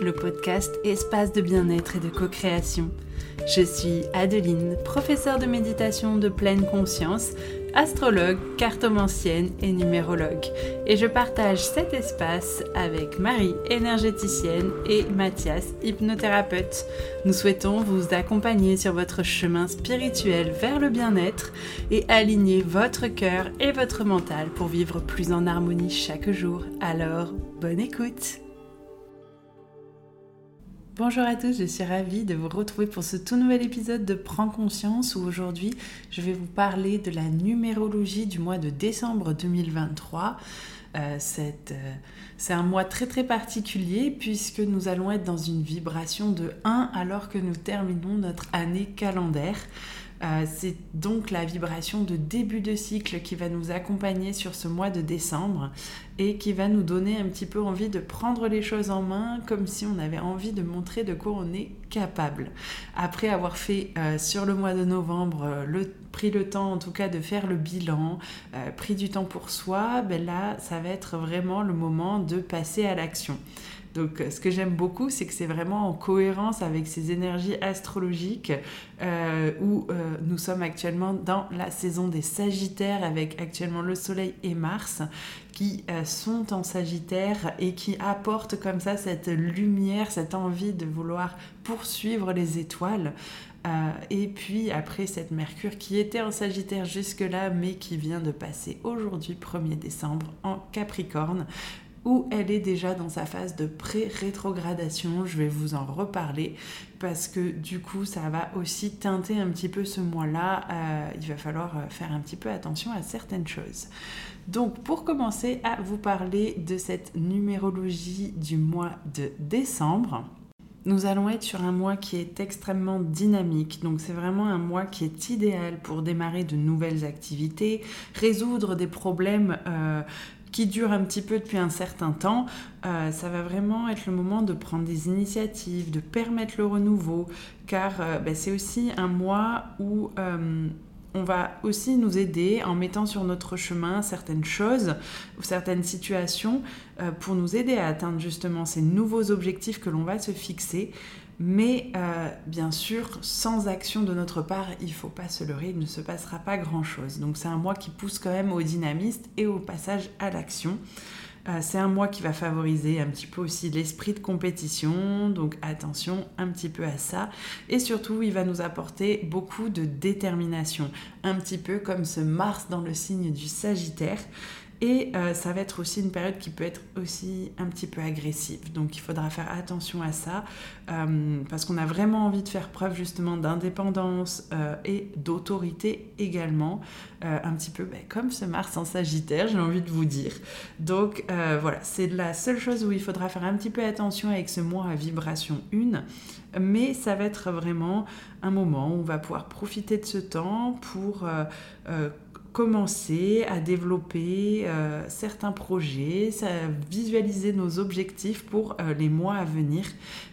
le podcast espace de bien-être et de co-création. Je suis Adeline, professeure de méditation de pleine conscience, astrologue, cartomancienne et numérologue. Et je partage cet espace avec Marie, énergéticienne, et Mathias, hypnothérapeute. Nous souhaitons vous accompagner sur votre chemin spirituel vers le bien-être et aligner votre cœur et votre mental pour vivre plus en harmonie chaque jour. Alors, bonne écoute Bonjour à tous, je suis ravie de vous retrouver pour ce tout nouvel épisode de Prends conscience où aujourd'hui je vais vous parler de la numérologie du mois de décembre 2023. Euh, euh, c'est un mois très très particulier puisque nous allons être dans une vibration de 1 alors que nous terminons notre année calendaire. Euh, c'est donc la vibration de début de cycle qui va nous accompagner sur ce mois de décembre et qui va nous donner un petit peu envie de prendre les choses en main comme si on avait envie de montrer de quoi on est capable. Après avoir fait euh, sur le mois de novembre, euh, pris le temps en tout cas de faire le bilan, pris du temps pour soi, ben là ça va être vraiment le moment de passer à l'action. Donc ce que j'aime beaucoup, c'est que c'est vraiment en cohérence avec ces énergies astrologiques euh, où euh, nous sommes actuellement dans la saison des Sagittaires avec actuellement le Soleil et Mars qui euh, sont en Sagittaire et qui apportent comme ça cette lumière, cette envie de vouloir poursuivre les étoiles. et puis après cette Mercure qui était en Sagittaire jusque-là mais qui vient de passer aujourd'hui 1er décembre en Capricorne où elle est déjà dans sa phase de pré-rétrogradation. Je vais vous en reparler parce que du coup, ça va aussi teinter un petit peu ce mois-là. Euh, il va falloir euh, faire un petit peu attention à certaines choses. Donc, pour commencer à vous parler de cette numérologie du mois de décembre, nous allons être sur un mois qui est extrêmement dynamique. Donc c'est vraiment un mois qui est idéal pour démarrer de nouvelles activités, résoudre des problèmes euh, qui dure un petit peu depuis un certain temps, euh, ça va vraiment être le moment de prendre des initiatives, de permettre le renouveau, car euh, ben, c'est aussi un mois où euh, on va aussi nous aider en mettant sur notre chemin certaines choses ou certaines situations pour nous aider à atteindre justement ces nouveaux objectifs que l'on va se fixer. Mais euh, bien sûr, sans action de notre part, il ne faut pas se leurrer, il ne se passera pas grand-chose. Donc c'est un mois qui pousse quand même au dynamisme et au passage à l'action. Euh, c'est un mois qui va favoriser un petit peu aussi l'esprit de compétition, donc attention un petit peu à ça. Et surtout, il va nous apporter beaucoup de détermination, un petit peu comme ce Mars dans le signe du Sagittaire. Et euh, ça va être aussi une période qui peut être aussi un petit peu agressive. Donc il faudra faire attention à ça euh, parce qu'on a vraiment envie de faire preuve justement d'indépendance euh, et d'autorité également. un petit peu ben, comme ce Mars en Sagittaire, j'ai envie de vous dire. Donc voilà, c'est la seule chose où il faudra faire un petit peu attention avec ce mois à vibration 1. Mais ça va être vraiment un moment où on va pouvoir profiter de ce temps pour commencer à développer euh, certains projets, visualiser nos objectifs pour euh, les mois à venir,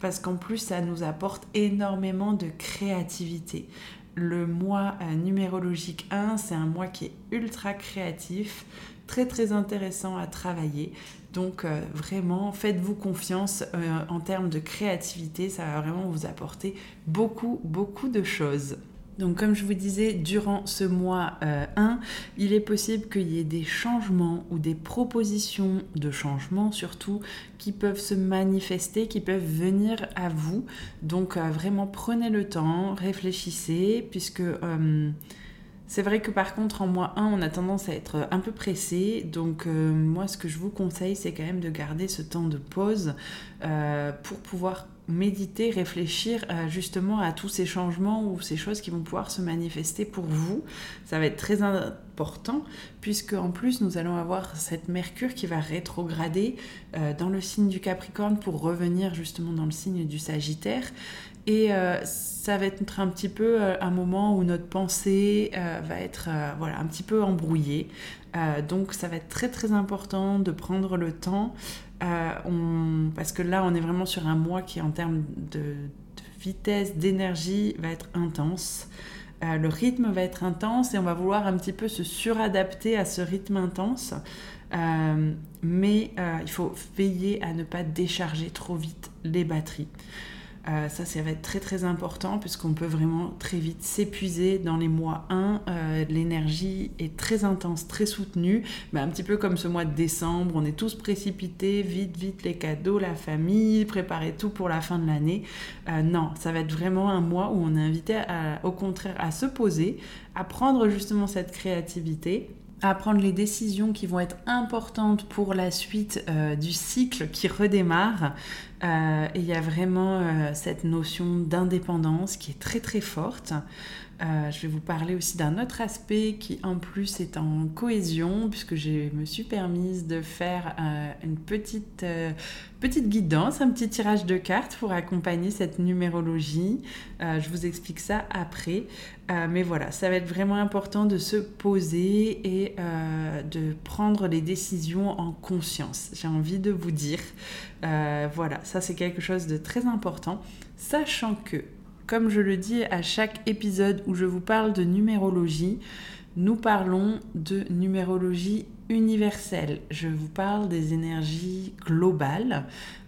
parce qu'en plus ça nous apporte énormément de créativité. Le mois euh, numérologique 1, c'est un mois qui est ultra créatif, très très intéressant à travailler. Donc vraiment, faites-vous confiance en termes de créativité, ça va vraiment vous apporter beaucoup beaucoup de choses. Donc comme je vous disais, durant ce mois 1, euh, il est possible qu'il y ait des changements ou des propositions de changement surtout qui peuvent se manifester, qui peuvent venir à vous. Donc euh, vraiment prenez le temps, réfléchissez, puisque... Euh, c'est vrai que par contre, en mois 1, on a tendance à être un peu pressé. Donc, moi, ce que je vous conseille, c'est quand même de garder ce temps de pause pour pouvoir méditer, réfléchir euh, justement à tous ces changements ou ces choses qui vont pouvoir se manifester pour vous. Ça va être très important puisque en plus nous allons avoir cette Mercure qui va rétrograder euh, dans le signe du Capricorne pour revenir justement dans le signe du Sagittaire. Et euh, ça va être un petit peu un moment où notre pensée va être voilà, un petit peu embrouillée. donc ça va être très très important de prendre le temps euh, parce que là, on est vraiment sur un mois qui, en termes de, vitesse, d'énergie, va être intense. Euh, le rythme va être intense et on va vouloir un petit peu se suradapter à ce rythme intense. mais il faut veiller à ne pas décharger trop vite les batteries. Euh, ça, ça va être très très important puisqu'on peut vraiment très vite s'épuiser dans les mois 1. Euh, l'énergie est très intense, très soutenue. Mais un petit peu comme ce mois de décembre, on est tous précipités, vite, vite les cadeaux, la famille, préparer tout pour la fin de l'année. Euh, non, ça va être vraiment un mois où on est invité au contraire à se poser, à prendre justement cette créativité à prendre les décisions qui vont être importantes pour la suite euh, du cycle qui redémarre. Euh, et il y a vraiment euh, cette notion d'indépendance qui est très très forte. Euh, je vais vous parler aussi d'un autre aspect qui en plus est en cohésion puisque je me suis permise de faire euh, une petite, euh, petite guidance, un petit tirage de cartes pour accompagner cette numérologie. je vous explique ça après. mais voilà, ça va être vraiment important de se poser et de prendre les décisions en conscience. J'ai envie de vous dire, voilà, ça c'est quelque chose de très important, sachant que comme je le dis à chaque épisode où je vous parle de numérologie, nous parlons de numérologie universelle. Je vous parle des énergies globales,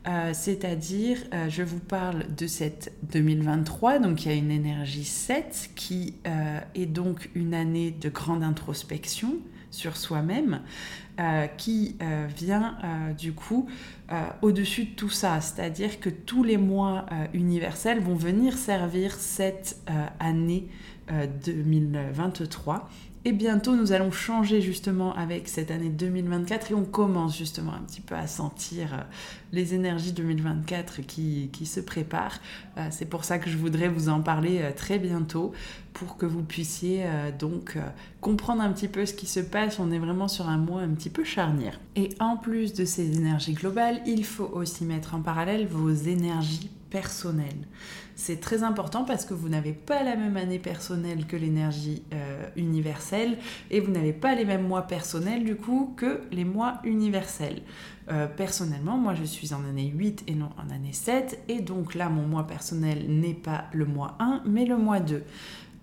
euh, c'est-à-dire euh, je vous parle de cette 2023, donc il y a une énergie 7 qui euh, est donc une année de grande introspection sur soi-même. Euh, qui euh, vient euh, du coup au-dessus de tout ça. C'est-à-dire que tous les mois universels vont venir servir cette année 2023 et bientôt, nous allons changer justement avec cette année 2024 et on commence justement un petit peu à sentir les énergies 2024 qui, qui se préparent. C'est pour ça que je voudrais vous en parler très bientôt pour que vous puissiez donc comprendre un petit peu ce qui se passe. On est vraiment sur un mois un petit peu charnière. Et en plus de ces énergies globales, il faut aussi mettre en parallèle vos énergies personnelles. C'est très important parce que vous n'avez pas la même année personnelle que l'énergie euh, universelle et vous n'avez pas les mêmes mois personnels du coup que les mois universels. Euh, personnellement, moi je suis en année 8 et non en année 7 et donc là mon mois personnel n'est pas le mois 1 mais le mois 2.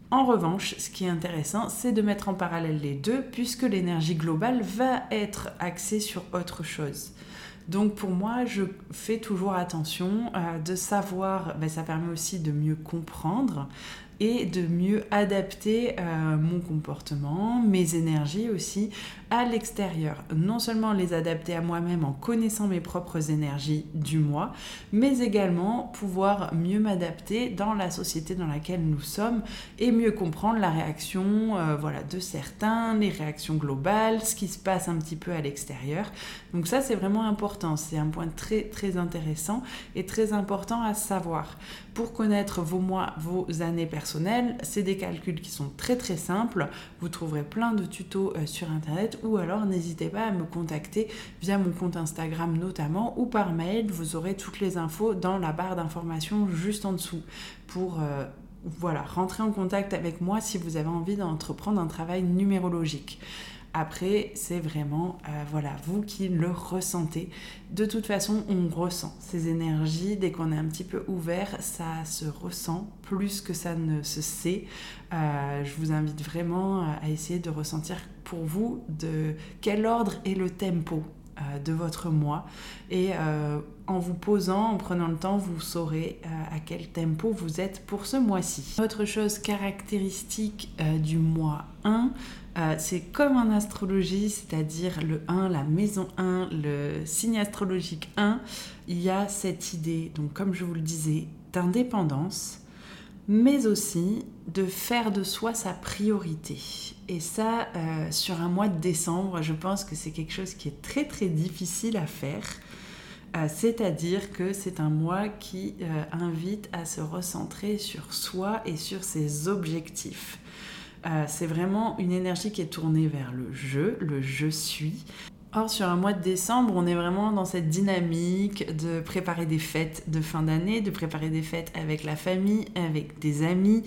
En revanche, ce qui est intéressant, c'est de mettre en parallèle les deux puisque l'énergie globale va être axée sur autre chose. Donc pour moi, je fais toujours attention euh, de savoir, ben, ça permet aussi de mieux comprendre et de mieux adapter euh, mon comportement, mes énergies aussi à l'extérieur. Non seulement les adapter à moi-même en connaissant mes propres énergies du mois, mais également pouvoir mieux m'adapter dans la société dans laquelle nous sommes et mieux comprendre la réaction euh, voilà, de certains, les réactions globales, ce qui se passe un petit peu à l'extérieur. Donc ça c'est vraiment important, c'est un point très très intéressant et très important à savoir. Pour connaître vos mois, vos années personnelles, c'est des calculs qui sont très très simples. Vous trouverez plein de tutos euh, sur internet ou alors n'hésitez pas à me contacter via mon compte Instagram notamment ou par mail. Vous aurez toutes les infos dans la barre d'informations juste en dessous pour euh, voilà, rentrer en contact avec moi si vous avez envie d'entreprendre un travail numérologique. Après, c'est vraiment, euh, voilà, vous qui le ressentez. De toute façon, on ressent ces énergies. Dès qu'on est un petit peu ouvert, ça se ressent plus que ça ne se sait. Euh, je vous invite vraiment à essayer de ressentir pour vous de quel ordre est le tempo euh, de votre mois. Et en vous posant, en prenant le temps, vous saurez à quel tempo vous êtes pour ce mois-ci. Autre chose caractéristique du mois 1, euh, c'est comme en astrologie, c'est-à-dire le 1, la maison 1, le signe astrologique 1, il y a cette idée, donc comme je vous le disais, d'indépendance, mais aussi de faire de soi sa priorité. Et ça, euh, sur un mois de décembre, je pense que c'est quelque chose qui est très très difficile à faire. Euh, c'est-à-dire que c'est un mois qui invite à se recentrer sur soi et sur ses objectifs. Euh, c'est vraiment une énergie qui est tournée vers le je, le je suis. Or, sur un mois de décembre, on est vraiment dans cette dynamique de préparer des fêtes de fin d'année, de préparer des fêtes avec la famille, avec des amis.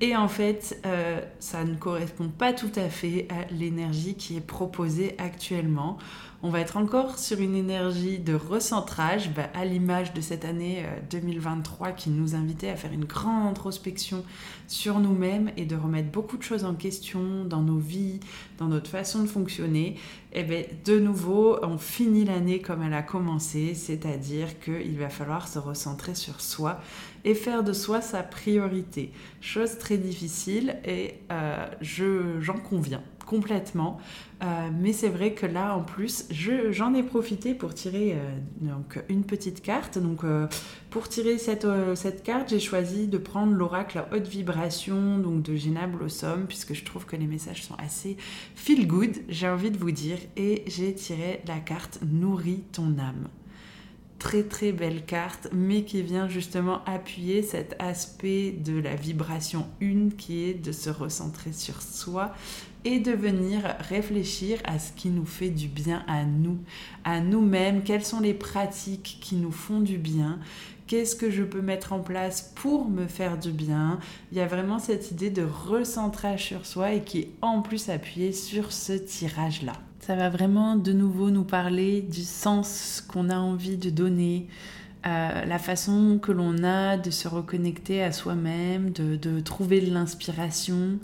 Et en fait, euh, ça ne correspond pas tout à fait à l'énergie qui est proposée actuellement. On va être encore sur une énergie de recentrage, bah, à l'image de cette année 2023 euh, qui nous invitait à faire une grande introspection sur nous-mêmes et de remettre beaucoup de choses en question dans nos vies, dans notre façon de fonctionner. Et eh bien, de nouveau, on finit l'année comme elle a commencé, c'est-à-dire qu'il va falloir se recentrer sur soi et faire de soi sa priorité. Chose très difficile et euh, j'en conviens complètement. Euh, mais c'est vrai que là, en plus, j'en ai profité pour tirer euh, donc, une petite carte. Donc, euh, pour tirer cette, carte, j'ai choisi de prendre l'oracle haute vibration donc de Gina Blossom, puisque je trouve que les messages sont assez feel good, j'ai envie de vous dire. Et j'ai tiré la carte Nourris ton âme très très belle carte, mais qui vient justement appuyer cet aspect de la vibration une qui est de se recentrer sur soi et de venir réfléchir à ce qui nous fait du bien à nous, à nous-mêmes, quelles sont les pratiques qui nous font du bien, qu'est-ce que je peux mettre en place pour me faire du bien? Il y a vraiment cette idée de recentrage sur soi et qui est en plus appuyée sur ce tirage-là. Ça va vraiment de nouveau nous parler du sens qu'on a envie de donner, euh, la façon que l'on a de se reconnecter à soi-même, de, de trouver de l'inspiration,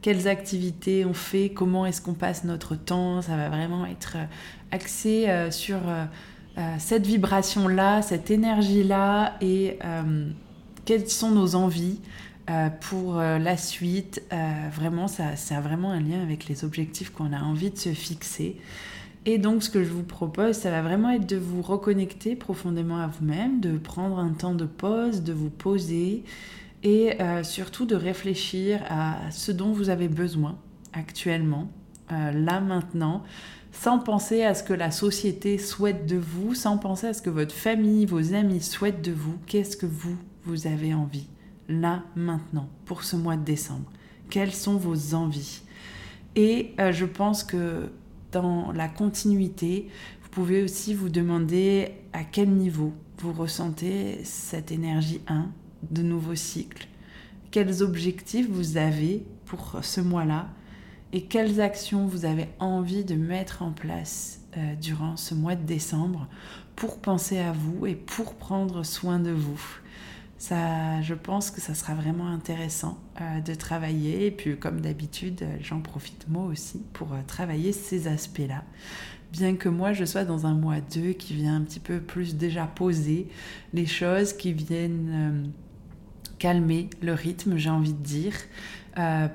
quelles activités on fait, comment est-ce qu'on passe notre temps. Ça va vraiment être euh, axé euh, sur cette vibration-là, cette énergie-là et quelles sont nos envies. Euh, pour euh, la suite, euh, vraiment, ça, ça, a vraiment un lien avec les objectifs qu'on a envie de se fixer. Et donc, ce que je vous propose, ça va vraiment être de vous reconnecter profondément à vous-même, de prendre un temps de pause, de vous poser et surtout de réfléchir à ce dont vous avez besoin actuellement, là maintenant, sans penser à ce que la société souhaite de vous, sans penser à ce que votre famille, vos amis souhaitent de vous. Qu'est-ce que vous, vous avez envie? Là, maintenant, pour ce mois de décembre Quelles sont vos envies? Et euh, je pense que dans la continuité, vous pouvez aussi vous demander à quel niveau vous ressentez cette énergie 1 de nouveau cycle. Quels objectifs vous avez pour ce mois-là? Et quelles actions vous avez envie de mettre en place euh, durant ce mois de décembre pour penser à vous et pour prendre soin de vous? Ça, je pense que ça sera vraiment intéressant euh, de travailler. Et puis, comme d'habitude, euh, j'en profite moi aussi pour euh, travailler ces aspects-là. Bien que moi, je sois dans un mois 2 qui vient un petit peu plus déjà poser les choses, qui viennent calmer le rythme, j'ai envie de dire,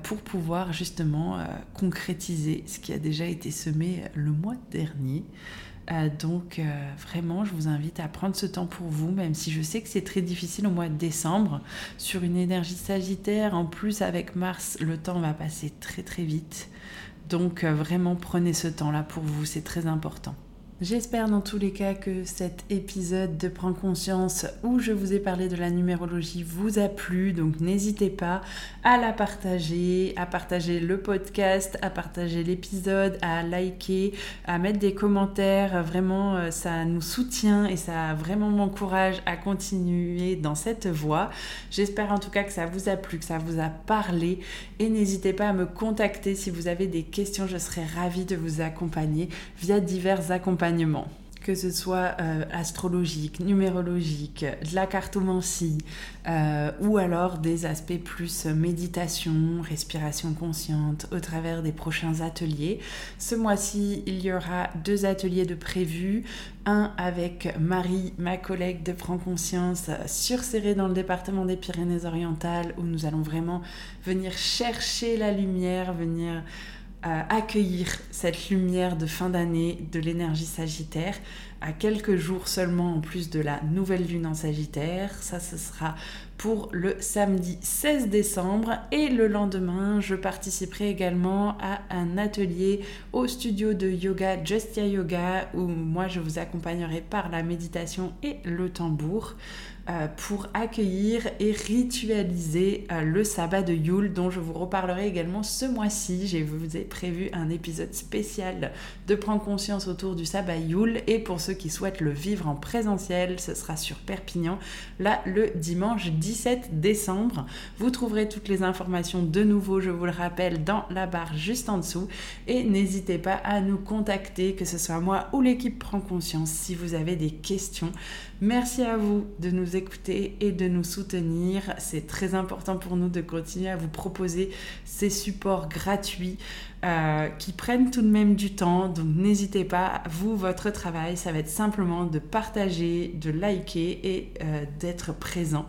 pour pouvoir justement concrétiser ce qui a déjà été semé le mois dernier. Euh, donc euh, vraiment, je vous invite à prendre ce temps pour vous, même si je sais que c'est très difficile au mois de décembre. Sur une énergie sagittaire, en plus avec Mars, le temps va passer très très vite. Donc euh, vraiment, prenez ce temps-là pour vous, c'est très important. J'espère dans tous les cas que cet épisode de Prends conscience où je vous ai parlé de la numérologie vous a plu. Donc n'hésitez pas à la partager, à partager le podcast, à partager l'épisode, à liker, à mettre des commentaires. Vraiment, euh, ça nous soutient et ça vraiment m'encourage à continuer dans cette voie. J'espère en tout cas que ça vous a plu, que ça vous a parlé. Et n'hésitez pas à me contacter si vous avez des questions. Je serai ravie de vous accompagner via divers accompagnements que ce soit euh, astrologique, numérologique, de la cartomancie, euh, ou alors des aspects plus méditation, respiration consciente au travers des prochains ateliers. Ce mois-ci, il y aura deux ateliers de prévus. Un avec Marie, ma collègue de Prends Conscience, sur dans le département des Pyrénées-Orientales, où nous allons vraiment venir chercher la lumière, venir accueillir cette lumière de fin d'année de l'énergie sagittaire à quelques jours seulement en plus de la nouvelle lune en sagittaire. Ça, ce sera pour le samedi 16 décembre et le lendemain, je participerai également à un atelier au studio de yoga Justia Yoga où moi je vous accompagnerai par la méditation et le tambour. Euh, pour accueillir et ritualiser euh, le sabbat de Yule dont je vous reparlerai également ce mois-ci. Je vous ai prévu un épisode spécial de prendre conscience autour du sabbat Yule et pour ceux qui souhaitent le vivre en présentiel, ce sera sur Perpignan, là le dimanche 17 décembre. Vous trouverez toutes les informations de nouveau, je vous le rappelle, dans la barre juste en dessous. Et n'hésitez pas à nous contacter, que ce soit moi ou l'équipe Prend Conscience, si vous avez des questions. Merci à vous de nous écouter et de nous soutenir. C'est très important pour nous de continuer à vous proposer ces supports gratuits euh, qui prennent tout de même du temps. Donc n'hésitez pas, vous, votre travail, ça va être simplement de partager, de liker et euh, d'être présent.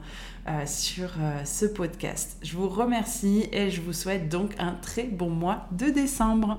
Euh, sur ce podcast. Je vous remercie et je vous souhaite donc un très bon mois de décembre.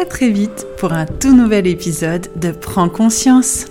à très vite pour un tout nouvel épisode de Prends conscience.